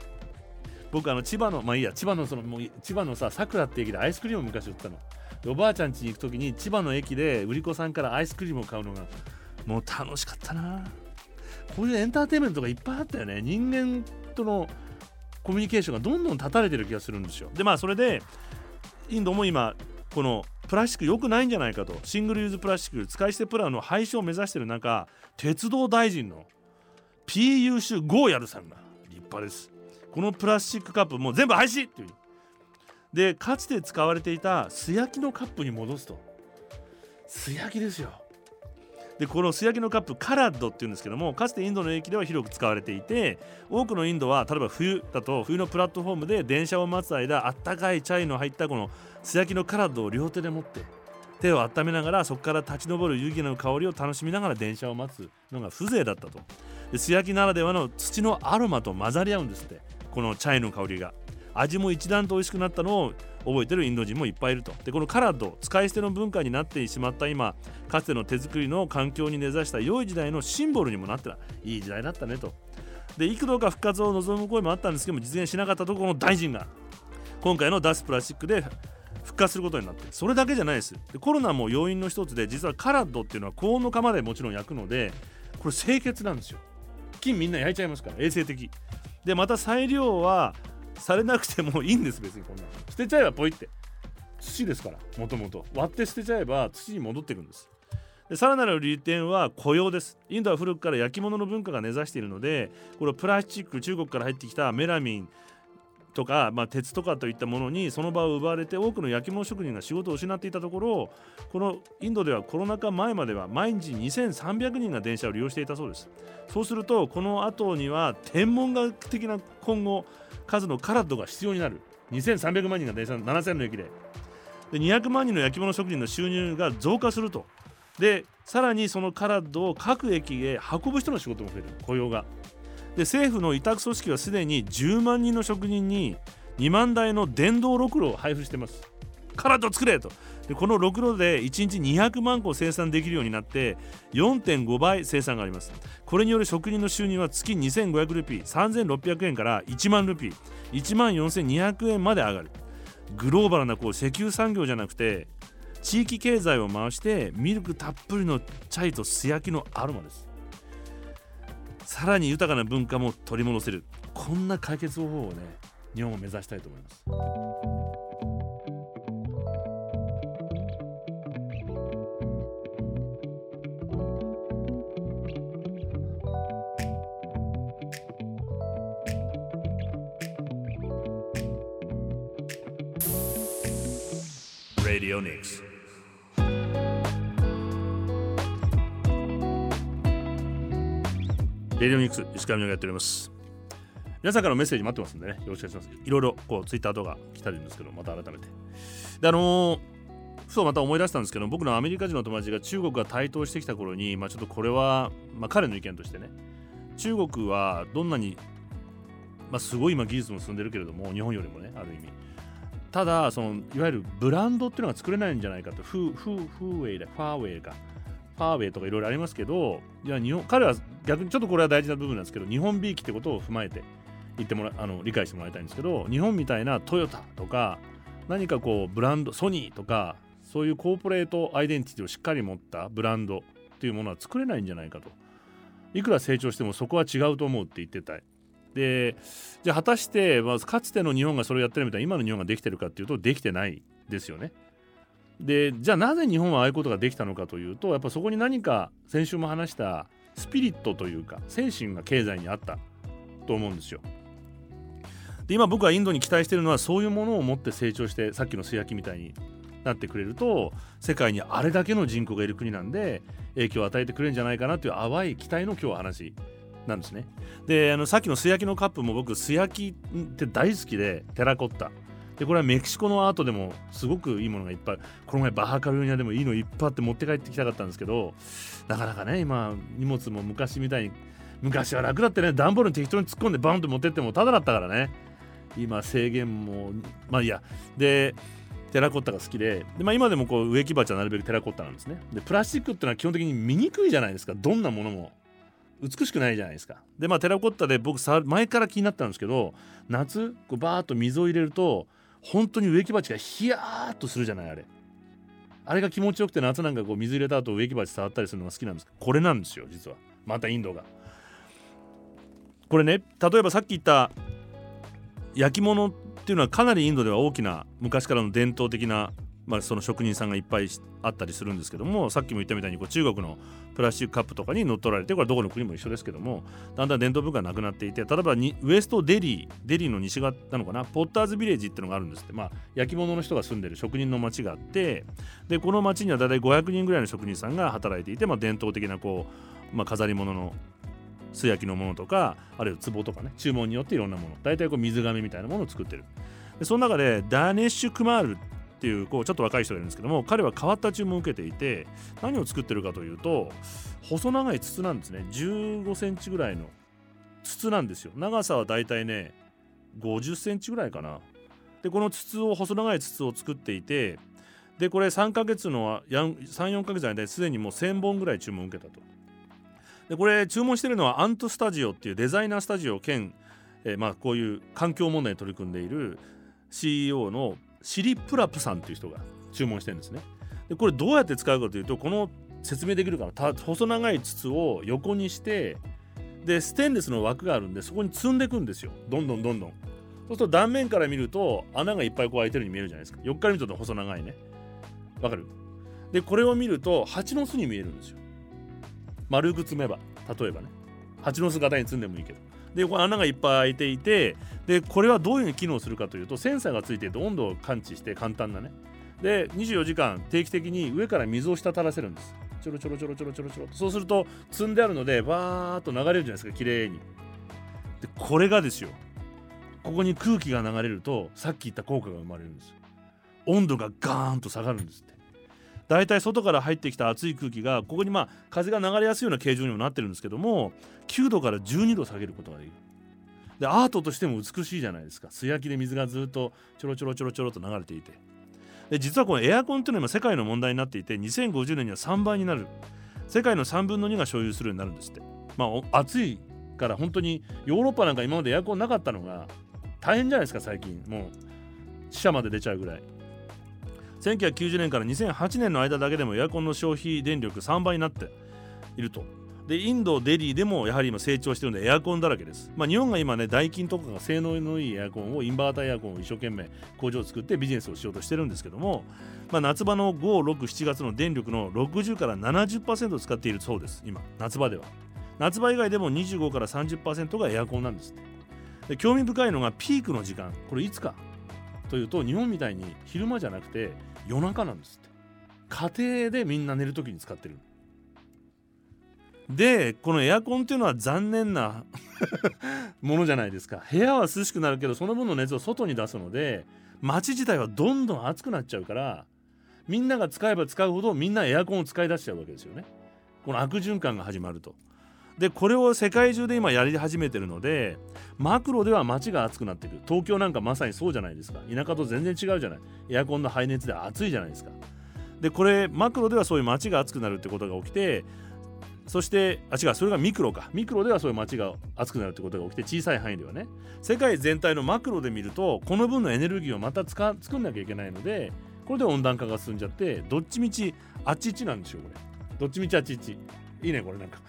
僕あの千葉のまあいいや千葉のそのもう千葉のささくらって駅でアイスクリームを昔売ったの。おばあちゃん家に行く時に千葉の駅で売り子さんからアイスクリームを買うのがもう楽しかったな。こういうエンターテインメントがいっぱいあったよね。人間とのコミュニケーションがどんどん断たれてる気がするんですよ。でまあそれでインドも今このプラスチック良くないんじゃないかと。シングルユーズプラスチック使い捨てプランの廃止を目指してる中鉄道大臣の PU ゴーヤルさんが立派です。このプラスチックカップもう全部廃止っていう。でかつて使われていた素焼きのカップに戻すと。素焼きですよ。でこの素焼きのカップカラッドっていうんですけどもかつてインドの駅では広く使われていて多くのインドは例えば冬だと冬のプラットフォームで電車を待つ間あったかいチャイの入ったこの素焼きのカラッドを両手で持って手を温めながらそこから立ち上る湯気の香りを楽しみながら電車を待つのが風情だったと。で素焼きならではの土のアロマと混ざり合うんですってこのチャイの香りが。味も一段と美味しくなったのを覚えてるインド人もいっぱいいると。でこのカラッド使い捨ての文化になってしまった今かつての手作りの環境に根ざした良い時代のシンボルにもなってた。いい時代だったねと。で幾度か復活を望む声もあったんですけども実現しなかったところの大臣が今回の脱プラスチックで復活することになってそれだけじゃないです。でコロナも要因の一つで実はカラッドっていうのは高温の釜でもちろん焼くのでこれ清潔なんですよ。金みんな焼いちゃいますから衛生的。でまた再利用はされなくてもいいんです別にこんな捨てちゃえばポイって。土ですからもともと割って捨てちゃえば土に戻っていくんです。でさらなる利点は雇用です。インドは古くから焼き物の文化が根ざしているのでこのプラスチック中国から入ってきたメラミンとか、まあ、鉄とかといったものにその場を奪われて多くの焼き物職人が仕事を失っていたところこのインドではコロナ禍前までは毎日2300人が電車を利用していたそうです。そうするとこの後には天文学的な今後数のカラッドが必要になる。2300万人が電車7000の駅で。で200万人の焼き物職人の収入が増加すると。でさらにそのカラッドを各駅へ運ぶ人の仕事も増える。雇用が。で政府の委託組織はすでに10万人の職人に2万台の電動ろくろを配布してます。カラッド作れと。でこのろくろで1日200万個生産できるようになって4.5倍生産があります。これによる職人の収入は月2500ルピー3600円から1万ルピー1万4200円まで上がる。グローバルなこう石油産業じゃなくて地域経済を回してミルクたっぷりのチャイと素焼きのアロマです。さらに豊かな文化も取り戻せる。こんな解決方法をね日本を目指したいと思います。Radio Nix. レディオニクス石上がやっております。皆さんからのメッセージ待ってますんでねよろしくお願いします。いろいろこうツイッターとか来たりんですけどまた改めて。であのー、そうまた思い出したんですけど僕のアメリカ人の友達が中国が台頭してきた頃にまあちょっとこれは、まあ、彼の意見としてね中国はどんなにまあすごい今技術も進んでるけれども日本よりもねある意味。ただそのいわゆるブランドっていうのが作れないんじゃないかと。フーフーフーウェイだ。ファーウェイか。パーウェイとかいろいろありますけどいや日本彼は逆にちょっとこれは大事な部分なんですけど日本びいきってことを踏まえて言ってもらあの理解してもらいたいんですけど日本みたいなトヨタとか何かこうブランドソニーとかそういうコーポレートアイデンティティをしっかり持ったブランドっていうものは作れないんじゃないかと。いくら成長してもそこは違うと思うって言ってた。でじゃあ果たして、まあ、かつての日本がそれをやってるみたいな今の日本ができてるかっていうとできてないですよね。でじゃあなぜ日本はああいうことができたのかというとやっぱそこに何か先週も話したスピリットというか精神が経済にあったと思うんですよ。で今僕はインドに期待してるのはそういうものを持って成長してさっきの素焼きみたいになってくれると世界にあれだけの人口がいる国なんで影響を与えてくれるんじゃないかなという淡い期待の今日は話なんですね。であのさっきの素焼きのカップも僕素焼きって大好きでテラコッタ。でこれはメキシコのアートでもすごくいいものがいっぱいこの前バハカルニアでもいいのいっぱいあって持って帰ってきたかったんですけどなかなかね今荷物も昔みたいに昔は楽だってね段ボールに適当に突っ込んでバンと持ってってもただだったからね。今制限もまあいいや。でテラコッタが好きでで、まあ、今でもこう植木鉢はなるべくテラコッタなんですね。でプラスチックっていうのは基本的に見にくいじゃないですか。どんなものも。美しくないじゃないですか。でまあテラコッタで僕前から気になったんですけど夏こうバーッと水を入れると本当に植木鉢がヒヤーっとするじゃないあれ。あれが気持ちよくて夏なんかこう水入れた後植木鉢触ったりするのが好きなんです。これなんですよ実は。またインドが。これね例えばさっき言った焼き物っていうのはかなりインドでは大きな昔からの伝統的な、まあ、その職人さんがいっぱいあったりするんですけどもさっきも言ったみたいにこう中国のプラスチックカップとかに乗っ取られてこれどこの国も一緒ですけどもだんだん伝統文化がなくなっていて例えばにウエストデリーデリーの西側なのかなポッターズビレッジっていうのがあるんですって。まあ焼き物の人が住んでる職人の町があってでこの町には大体500人ぐらいの職人さんが働いていて、まあ、伝統的なこう、まあ、飾り物の素焼きのものとかあるいは壺とかね注文によっていろんなもの大体こう水亀みたいなものを作ってる。でその中でダーネッシュ・クマールっていうこうちょっと若い人がいるんですけども彼は変わった注文を受けていて何を作ってるかというと細長い筒なんですね。1 5センチぐらいの筒なんですよ。長さはだいたいね50センチぐらいかな。でこの筒を細長い筒を作っていてでこれ3ヶ月の34ヶ月の間ですでにもう1000本ぐらい注文を受けたと。でこれ注文してるのはアントスタジオっていうデザイナースタジオ兼、えー、まあこういう環境問題に取り組んでいる CEO のシリプラプさんっていう人が注文してるんですね。でこれどうやって使うかというとこの説明できるかな細長い筒を横にしてでステンレスの枠があるんでそこに積んでいくんですよどんどんどんどん。そうすると断面から見ると穴がいっぱいこう開いてるように見えるじゃないですか。横から見ると細長いね。わかる？でこれを見ると蜂の巣に見えるんですよ。丸く積めば例えばね蜂の巣型に積んでもいいけどでこ穴がいっぱい開いていてでこれはどういうふうに機能するかというとセンサーがついていて温度を感知して簡単なね。で24時間定期的に上から水を滴らせるんです。ちょろちょろちょろちょろちょろちょろそうすると積んであるのでバーッと流れるじゃないですか綺麗に。でこれがですよ。ここに空気が流れるとさっき言った効果が生まれるんです温度がガーンと下がるんですって。大体外から入ってきた熱い空気がここにまあ風が流れやすいような形状にもなってるんですけども9度から12度下げることができる。でアートとしても美しいじゃないですか。素焼きで水がずっとちょろちょろちょろちょろと流れていて。で実はこのエアコンっていうのは今世界の問題になっていて2050年には3倍になる。世界の3分の2が所有するようになるんですって。まあ暑いから本当にヨーロッパなんか今までエアコンなかったのが大変じゃないですか最近。もう死者まで出ちゃうぐらい。1990年から2008年の間だけでもエアコンの消費電力3倍になっていると。でインドデリーでもやはり今成長しているのでエアコンだらけです、まあ、日本が今ねダイキンとかが性能のいいエアコンをインバータエアコンを一生懸命工場を作ってビジネスをしようとしてるんですけども、まあ、夏場の567月の電力の60から70%使っているそうです今夏場では。夏場以外でも25から30%がエアコンなんですで興味深いのがピークの時間。これいつかというと日本みたいに昼間じゃなくて夜中なんですって。家庭でみんな寝る時に使ってるでこのエアコンっていうのは残念な ものじゃないですか。部屋は涼しくなるけどその分の熱を外に出すので街自体はどんどん暑くなっちゃうからみんなが使えば使うほどみんなエアコンを使い出しちゃうわけですよね。この悪循環が始まると。でこれを世界中で今やり始めてるのでマクロでは街が暑くなっていく東京なんかまさにそうじゃないですか。田舎と全然違うじゃない。エアコンの排熱で暑いじゃないですか。でこれマクロではそういう街が熱くなるってことが起きてそしてあ違うそれがミクロか。ミクロではそういう街が熱くなるってことが起きて小さい範囲ではね。世界全体のマクロで見るとこの分のエネルギーをまた使作んなきゃいけないのでこれで温暖化が進んじゃってどっちみちあっちいちなんですよこれ。どっちみちあっちいち。いいねこれなんか。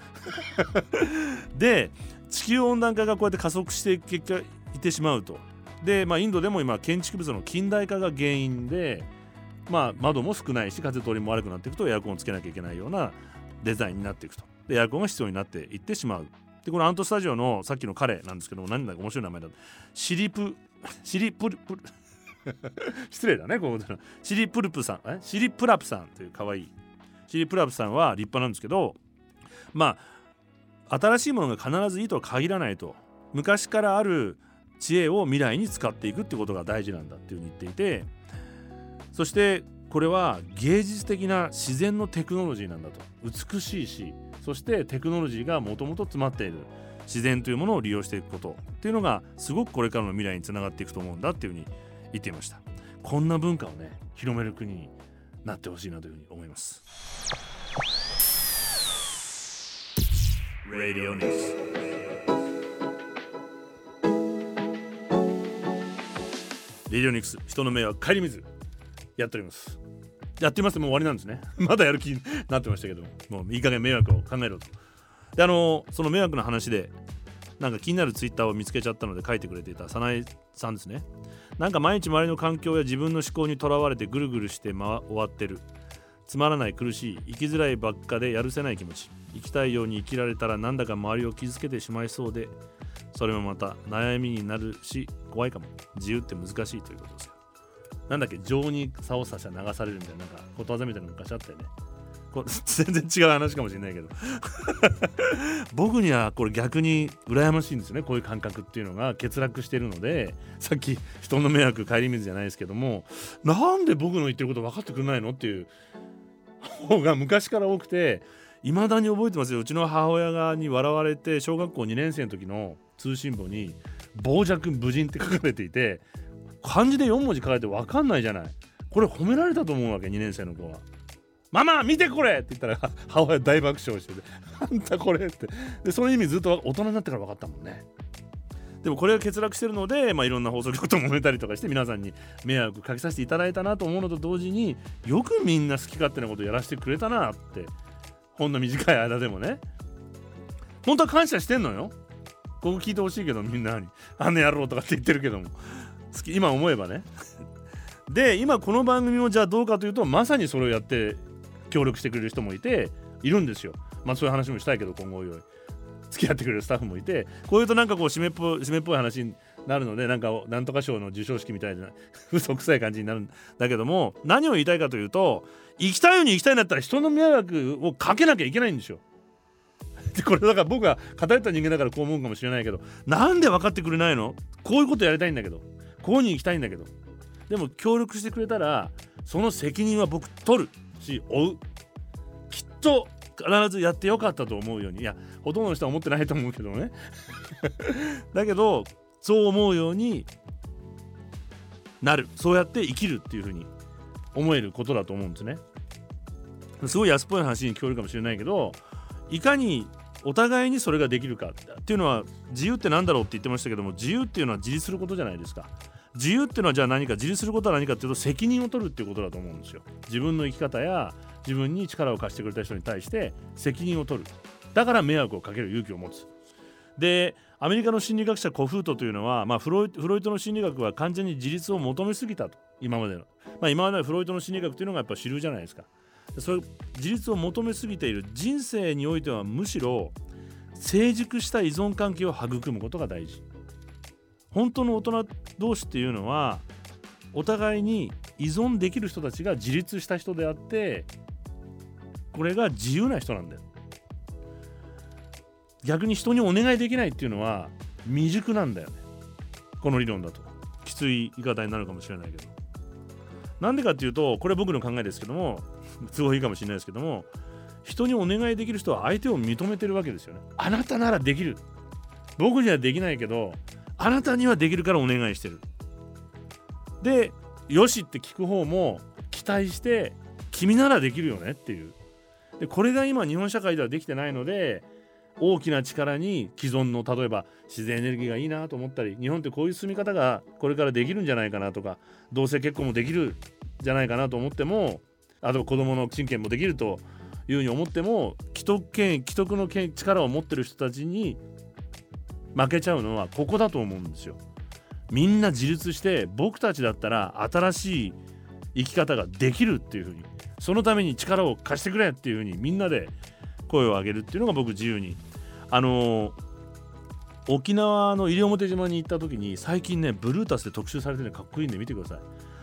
で地球温暖化がこうやって加速していく結果いってしまうと。で、まあ、インドでも今建築物の近代化が原因で、まあ、窓も少ないし風通りも悪くなっていくとエアコンをつけなきゃいけないようなデザインになっていくと。でエアコンが必要になっていってしまう。でこのアントスタジオのさっきの彼なんですけども何だか面白い名前だシリプシリプルプル 失礼だねこうシリプルプさんえ？シリプラプさんという可愛い。シリプラプさんは立派なんですけどまあ新しいものが必ずいいとは限らないと。昔からある知恵を未来に使っていくってことが大事なんだっていうふうに言っていて。そしてこれは芸術的な自然のテクノロジーなんだと。美しいしそしてテクノロジーがもともと詰まっている。自然というものを利用していくこと。っていうのがすごくこれからの未来につながっていくと思うんだっていうふうに言っていました。こんな文化をね広める国になってほしいなというふうに思います。Radio News. レディオニクス人の目は顧みずやっております。やってます。もう終わりなんですね。まだやる気になってましたけども。ういい加減迷惑を考えろと。であのその迷惑の話でなんか気になるツイッターを見つけちゃったので書いてくれていた早苗さんですね。なんか毎日周りの環境や自分の思考にとらわれてぐるぐるして、ま、終わってる。つまらない苦しい生きづらいばっかでやるせない気持ち。生きたいように生きられたらなんだか周りを傷つけてしまいそうでそれもまた悩みになるし怖いかも。自由って難しいということですよ。なんだっけ情に竿さしゃ流されるみたいななんかことわざみたいなの昔あったよね。こ 全然違う話かもしれないけど。僕にはこれ逆に羨ましいんですよね。こういう感覚っていうのが欠落してるのでさっき人の迷惑顧みずじゃないですけどもなんで僕の言ってること分かってくれないのっていう方が昔から多くていまだに覚えてますようちの母親がに笑われて小学校2年生の時の通信簿に「傍若無人」って書かれていて漢字で4文字書かれて分かんないじゃないこれ褒められたと思うわけ2年生の子は。ママ見てこれって言ったら母親大爆笑してて「あんたこれ」ってでその意味ずっと大人になってから分かったもんね。でもこれが欠落してるので、まあ、いろんな放送局と揉めたりとかして皆さんに迷惑かけさせていただいたなと思うのと同時によくみんな好き勝手なことやらせてくれたなってほんの短い間でもね。本当は感謝してんのよ。ここ聞いてほしいけどみんなに。あんな野郎とかって言ってるけども。好き。今思えばね。で今この番組もじゃあどうかというとまさにそれをやって協力してくれる人もいているんですよ。まあそういう話もしたいけど今後よい。付き合ってくれるスタッフもいてこういうとなんかこう締めっぽい締めっぽい話になるのでなんかなんとか賞の授賞式みたいな 嘘くさい感じになるんだけども何を言いたいかというと行きたいように行きたいんだったら人の迷惑をかけなきゃいけないんですよ。でこれだから僕が偏った人間だからこう思うかもしれないけどなんで分かってくれないの？こういうことやりたいんだけどこういうに行きたいんだけど。でも協力してくれたらその責任は僕取るし負う。きっと必ずやってよかったと思うように。いやほとんどの人は思ってないと思うけどね。だけどそう思うようになる。そうやって生きるっていうふうに思えることだと思うんですね。すごい安っぽい話に聞こえるかもしれないけどいかにお互いにそれができるかっていうのは自由って何だろうって言ってましたけども自由っていうのは自立することじゃないですか。自由っていうのはじゃあ何か自立することは何かっていうと責任を取るっていうことだと思うんですよ。自分の生き方や自分に力を貸してくれた人に対して責任を取る。だから迷惑をかける勇気を持つ。でアメリカの心理学者コフートというのは、まあ、フロイトの心理学は完全に自立を求めすぎたと。今までの、まあ、今までのフロイトの心理学というのがやっぱ主流じゃないですか。それ自立を求めすぎている。人生においてはむしろ成熟した依存関係を育むことが大事。本当の大人同士っていうのはお互いに依存できる人たちが自立した人であってこれが自由な人なんだよ。逆に人にお願いできないっていうのは未熟なんだよね。この理論だと。きつい言い方になるかもしれないけど。なんでかっていうとこれ僕の考えですけども 都合いいかもしれないですけども人にお願いできる人は相手を認めてるわけですよね。あなたならできる。僕にはできないけどあなたにはできるからお願いしてる。でよしって聞く方も期待して君ならできるよねっていう。でこれが今日本社会ではできてないので大きな力に既存の例えば自然エネルギーがいいなと思ったり日本ってこういう住み方がこれからできるんじゃないかなとか同性結婚もできるんじゃないかなと思ってもあと子供の親権もできるというふうに思っても既得権既得の権力を持ってる人たちに負けちゃうのはここだと思うんですよ。みんな自立して僕たちだったら新しい生き方ができるっていうふうにそのために力を貸してくれっていうふうにみんなで声を上げるっていうのが僕自由に。あのー、沖縄の西表島に行った時に最近ねブルータスで特集されてるのかっこいいんで見てください。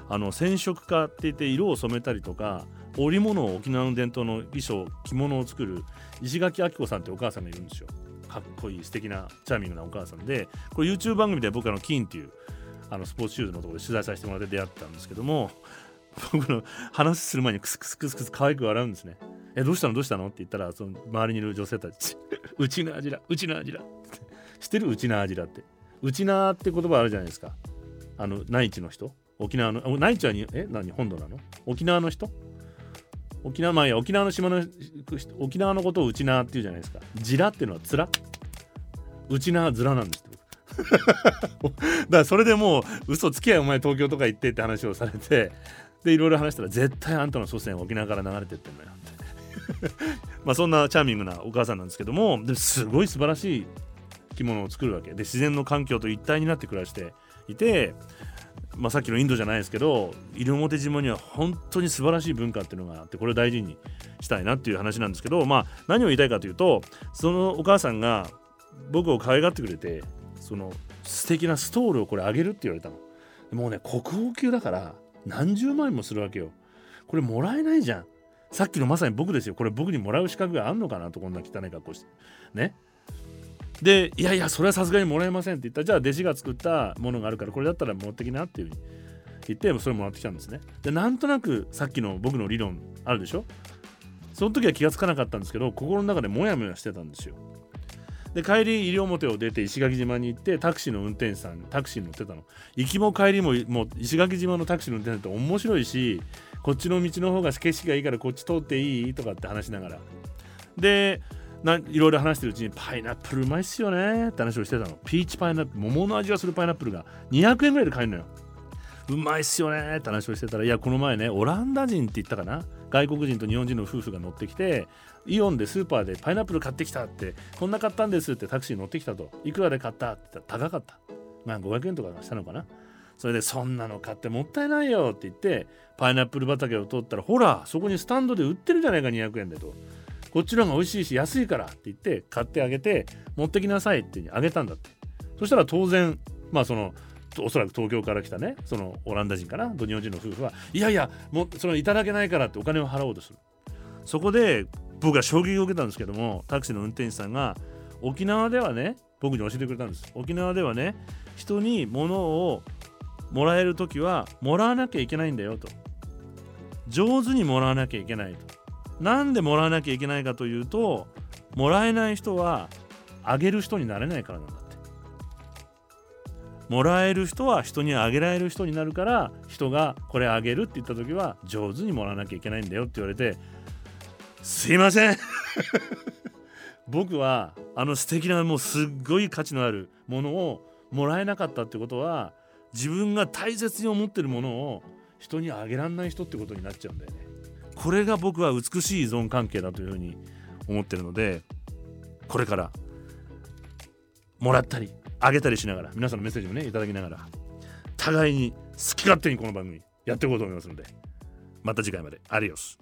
あの染色家って言って色を染めたりとか織物を沖縄の伝統の衣装着物を作る石垣明子さんってお母さんがいるんですよ。かっこいい素敵なチャーミングなお母さんでこれ YouTube 番組で僕あのキーンっていうあのスポーツシューズのところで取材させてもらって出会ったんですけども僕の話する前にクスクスクスクス可愛く笑うんですねえどうしたの？どうしたの？って言ったらその周りにいる女性たちうちの味だ。うちの味だ知ってる？うちの味だって。うちなって言葉あるじゃないですか。あの内地の人？沖縄の内地はにえ何？本土なの？沖縄の人？沖縄まあいや沖縄の島の沖縄のことをうちなっていうじゃないですか。ジラっていうのはつら。うちなずらなんです だからそれでもう嘘つきやお前東京とか行ってって話をされてでいろいろ話したら絶対あんたの祖先沖縄から流れてってんのよって。まあそんなチャーミングなお母さんなんですけどもですごい素晴らしい着物を作るわけ。で自然の環境と一体になって暮らしていて、まあ、さっきのインドじゃないですけど西表島には本当に素晴らしい文化っていうのがあってこれを大事にしたいなっていう話なんですけど、まあ、何を言いたいかというとそのお母さんが僕を可愛がってくれてその素敵なストールをこれあげるって言われたの。もうね国宝級だから何十万円もするわけよ。これもらえないじゃん。さっきのまさに僕ですよ。これ僕にもらう資格があんのかなとこんな汚い格好して。ね。でいやいやそれはさすがにもらえませんって言った。らじゃあ弟子が作ったものがあるからこれだったら持ってきなっていうふうに言ってそれもらってきたんですね。でなんとなくさっきの僕の理論あるでしょ？その時は気がつかなかったんですけど心の中でモヤモヤしてたんですよ。で帰り西表を出て石垣島に行ってタクシーの運転手さんタクシーに乗ってたの。行きも帰りももう石垣島のタクシーの運転手って面白いしこっちの道の方が景色がいいからこっち通っていいとかって話しながら。でいろいろ話してるうちにパイナップルうまいっすよねって話をしてたの。ピーチパイナップル桃の味がするパイナップルが200円ぐらいで買えるのよ。うまいっすよねって話をしてたらいやこの前ねオランダ人って言ったかな？外国人と日本人の夫婦が乗ってきてイオンでスーパーでパイナップル買ってきたってこんな買ったんですってタクシー乗ってきたと。いくらで買ったって言ったら高かった。まあ500円とかしたのかな？それでそんなの買ってもったいないよって言ってパイナップル畑を通ったらほらそこにスタンドで売ってるじゃないか200円でと。こっちの方が美味しいし安いからって言って買ってあげて持ってきなさいってあげたんだって。そしたら当然まあそのおそらく東京から来たねそのオランダ人かな日本人の夫婦はいやいやもうそのいただけないからってお金を払おうとする。そこで僕は衝撃を受けたんですけどもタクシーの運転手さんが沖縄ではね僕に教えてくれたんです。沖縄ではね人に物をもらえる時はもらわなきゃいけないんだよと。上手にもらわなきゃいけないと。なんでもらわなきゃいけないかというともらえない人はあげる人になれないからなんだもらえる人は人にあげられる人になるから人がこれあげるって言った時は上手にもらわなきゃいけないんだよって言われてすいません 僕はあの素敵なもうすっごい価値のあるものをもらえなかったってことは自分が大切に思ってるものを人にあげらんない人ってことになっちゃうんだよね。これが僕は美しい依存関係だというふうに思ってるのでこれからもらったりあげたりしながら皆さんのメッセージもねいただきながら互いに好き勝手にこの番組やっていこうと思いますのでまた次回まで。アリオス。